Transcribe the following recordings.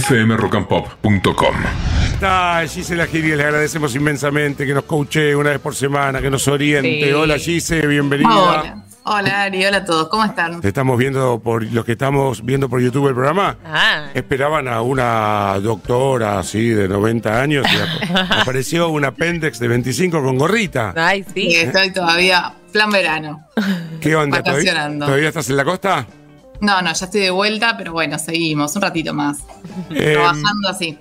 fmrockandpop.com. Está Gisela Giri, le agradecemos inmensamente que nos coache una vez por semana, que nos oriente. Sí. Hola Gise, bienvenida. Hola. Hola Ari, hola a todos, ¿cómo están? Te estamos viendo por los que estamos viendo por YouTube el programa. Ah. Esperaban a una doctora así de 90 años y ap- apareció un apéndice de 25 con gorrita. Ay, Sí, sí. estoy todavía plan verano. ¿Qué onda? ¿Todavía, todavía estás en la costa? No, no, ya estoy de vuelta, pero bueno, seguimos un ratito más. Eh, Trabajando así.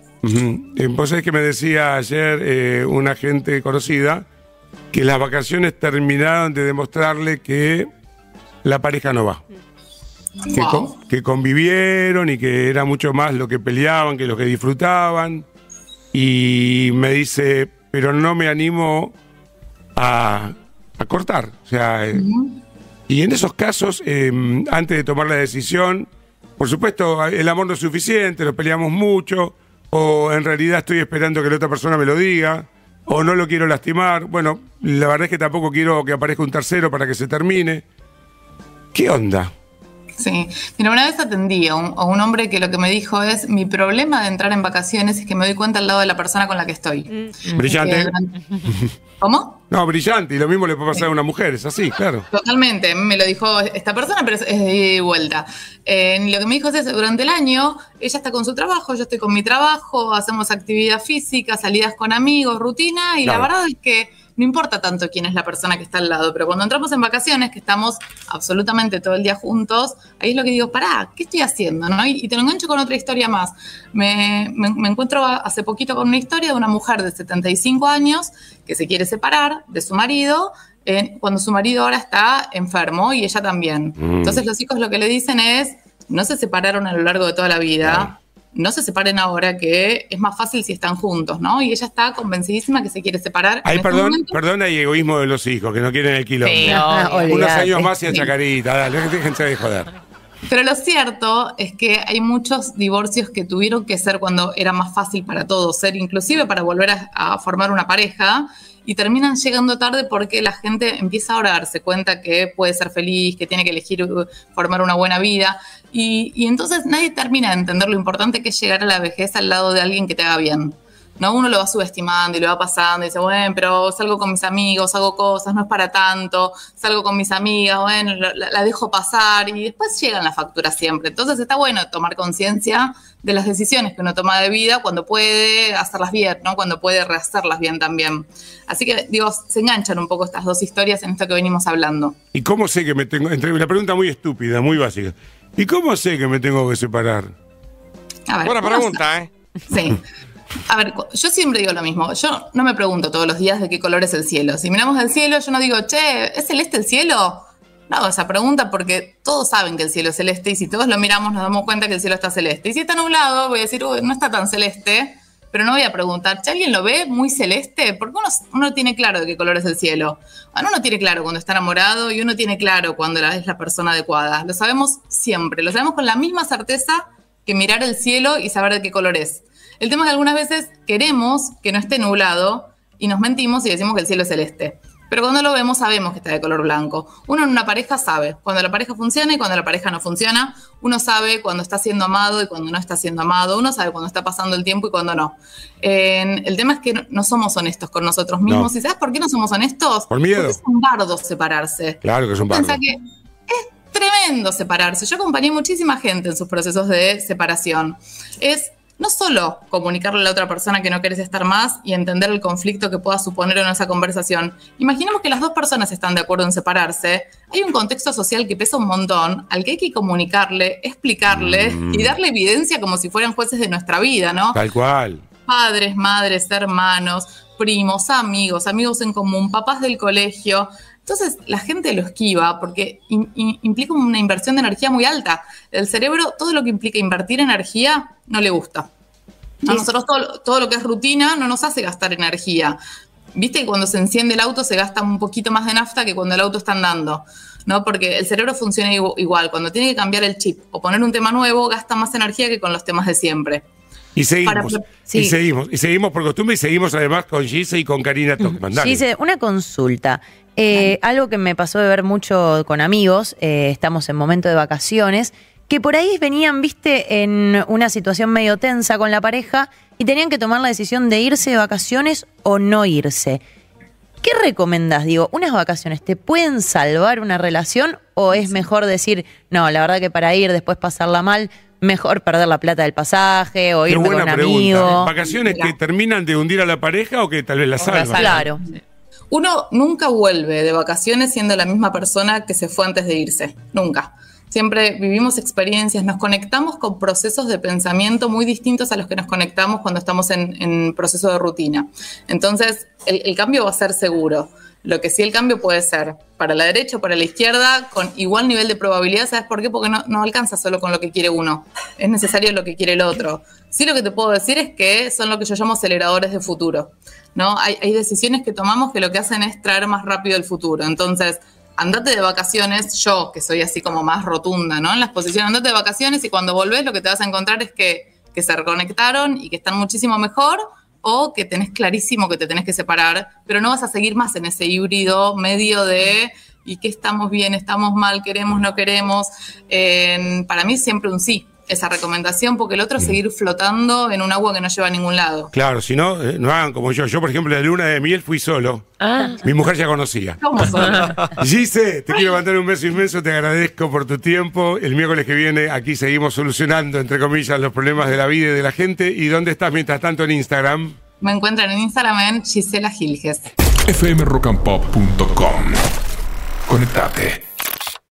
Eh, Vos sabés que me decía ayer eh, una gente conocida que las vacaciones terminaron de demostrarle que la pareja no va. Que, Wow. con- que convivieron y que era mucho más lo que peleaban que lo que disfrutaban. Y me dice, pero no me animo a, a cortar. O sea, eh, y en esos casos, eh, antes de tomar la decisión, por supuesto, el amor no es suficiente, nos peleamos mucho, o en realidad estoy esperando que la otra persona me lo diga, o no lo quiero lastimar. Bueno, la verdad es que tampoco quiero que aparezca un tercero para que se termine. ¿Qué onda? Sí. Mira, una vez atendí a un, a un hombre que lo que me dijo es: Mi problema de entrar en vacaciones es que me doy cuenta al lado de la persona con la que estoy. Brillante. Que durante- ¿Cómo? No, brillante, y lo mismo le puede pasar a una mujer, es así, claro. Totalmente, me lo dijo esta persona, pero es, de ida y vuelta. Eh, lo que me dijo es eso, durante el año, ella está con su trabajo, yo estoy con mi trabajo, hacemos actividad física, salidas con amigos, rutina, y Claro. la verdad es que no importa tanto quién es la persona que está al lado, pero cuando entramos en vacaciones, que estamos absolutamente todo el día juntos, ahí es lo que digo, pará, ¿qué estoy haciendo? ¿no? Y, y te lo engancho con otra historia más. Me, me- me encuentro hace poquito con una historia de una mujer de 75 años que se quiere separar de su marido eh, cuando su marido ahora está enfermo y ella también. Mm. Entonces los hijos lo que le dicen es, no se separaron a lo largo de toda la vida. No se separen ahora, que es más fácil si están juntos, ¿no? Y ella está convencidísima que se quiere separar. Ay, este perdón, perdón, hay egoísmo de los hijos, que no quieren el quilombo. Sí, Ah. Unos años más y a chacarita, dale, déjense de joder. Pero lo cierto es que hay muchos divorcios que tuvieron que ser cuando era más fácil para todos ser, inclusive para volver a, a formar una pareja, y terminan llegando tarde porque la gente empieza a darse cuenta que puede ser feliz, que tiene que elegir uh, formar una buena vida, y, y entonces nadie termina de entender lo importante que es llegar a la vejez al lado de alguien que te haga bien. ¿No? Uno lo va subestimando y lo va pasando y dice, bueno, pero salgo con mis amigos, hago cosas, no es para tanto, salgo con mis amigas, bueno, la, la- la dejo pasar y después llegan las facturas siempre. Entonces está bueno tomar conciencia de las decisiones que uno toma de vida cuando puede hacerlas bien, ¿no? Cuando puede rehacerlas bien también. Así que, digo, se enganchan un poco estas dos historias en esto que venimos hablando. ¿Y cómo sé que me tengo.? Entre, una pregunta muy estúpida, muy básica. ¿Y cómo sé que me tengo que separar? A ver, Buena ¿cómo pregunta, ¿eh? Sí. A ver, yo siempre digo lo mismo. Yo no me pregunto todos los días de qué color es el cielo. Si miramos el cielo, yo no digo, che, ¿es celeste el cielo? No hago esa pregunta porque todos saben que el cielo es celeste y si todos lo miramos nos damos cuenta que el cielo está celeste. Y si está nublado, voy a decir, uy, no está tan celeste, pero no voy a preguntar, ¿che, alguien lo ve muy celeste? Porque uno, uno tiene claro de qué color es el cielo. Bueno, uno tiene claro cuando está enamorado y uno tiene claro cuando es la persona adecuada. Lo sabemos siempre, lo sabemos con la misma certeza que mirar el cielo y saber de qué color es. El tema es que algunas veces queremos que no esté nublado y nos mentimos y decimos que el cielo es celeste. Pero cuando lo vemos sabemos que está de color blanco. Uno en una pareja sabe cuando la pareja funciona y cuando la pareja no funciona. Uno sabe cuando está siendo amado y cuando no está siendo amado. Uno sabe cuando está pasando el tiempo y cuando no. El tema es que no, no somos honestos con nosotros mismos. No. ¿Y sabes por qué no somos honestos? Por miedo. Porque es un bardo separarse. Claro que es un bardo. Pensá que es tremendo separarse. Yo acompañé muchísima gente en sus procesos de separación. Es no solo comunicarle a la otra persona que no querés estar más y entender el conflicto que pueda suponer en esa conversación. Imaginemos que las dos personas están de acuerdo en separarse. Hay un contexto social que pesa un montón, al que hay que comunicarle, explicarle Mm. y darle evidencia como si fueran jueces de nuestra vida, ¿no? Tal cual. padres, madres, hermanos, primos, amigos, amigos en común, papás del colegio. Entonces la gente lo esquiva porque in- in- implica una inversión de energía muy alta. El cerebro, todo lo que implica invertir energía, no le gusta. A nosotros todo, todo lo que es rutina no nos hace gastar energía. Viste que cuando se enciende el auto se gasta un poquito más de nafta que cuando el auto está andando. ¿no? Porque el cerebro funciona igu- igual. Cuando tiene que cambiar el chip o poner un tema nuevo, gasta más energía que con los temas de siempre. Y seguimos. Para- Y seguimos. Y seguimos por costumbre y seguimos además con Gise y con Karina Tockman. Dale. Dice, una consulta. Eh, algo que me pasó de ver mucho con amigos, eh, estamos en momento de vacaciones, que por ahí venían, viste, en una situación medio tensa con la pareja y tenían que tomar la decisión de irse de vacaciones o no irse. ¿Qué recomendás? Digo, ¿unas vacaciones te pueden salvar una relación o es mejor decir, no, la verdad que para ir después pasarla mal, mejor perder la plata del pasaje o irme con un pregunta. amigo? ¿Vacaciones que terminan de hundir a la pareja o que tal vez la salvan? Claro. Uno nunca vuelve de vacaciones siendo la misma persona que se fue antes de irse. Nunca. Siempre vivimos experiencias, nos conectamos con procesos de pensamiento muy distintos a los que nos conectamos cuando estamos en, proceso de rutina. Entonces, el, cambio va a ser seguro. Lo que sí el cambio puede ser para la derecha o para la izquierda con igual nivel de probabilidad. ¿Sabes por qué? Porque no, alcanza solo con lo que quiere uno. Es necesario lo que quiere el otro. Sí lo que te puedo decir es que son lo que yo llamo aceleradores de futuro. ¿no? Hay decisiones que tomamos que lo que hacen es traer más rápido el futuro. Entonces, andate de vacaciones, yo que soy así como más rotunda, ¿no? En las posiciones, andate de vacaciones y cuando volvés lo que te vas a encontrar es que, se reconectaron y que están muchísimo mejor o que tenés clarísimo que te tenés que separar, pero no vas a seguir más en ese híbrido medio de y que estamos bien, estamos mal, queremos, no queremos. Para mí siempre un sí, esa recomendación, porque el otro es seguir flotando en un agua que no lleva a ningún lado. Claro, si no, eh, no hagan como yo. Yo, por ejemplo, de luna de miel fui solo. Ah. Mi mujer ya conocía. ¿Cómo son? Gise, te quiero mandar un beso inmenso, te agradezco por tu tiempo. El miércoles que viene aquí seguimos solucionando, entre comillas, los problemas de la vida y de la gente. ¿Y dónde estás mientras tanto en Instagram? Me encuentran en Instagram en Gisela Gilges. fmrockandpop.com. Conectate.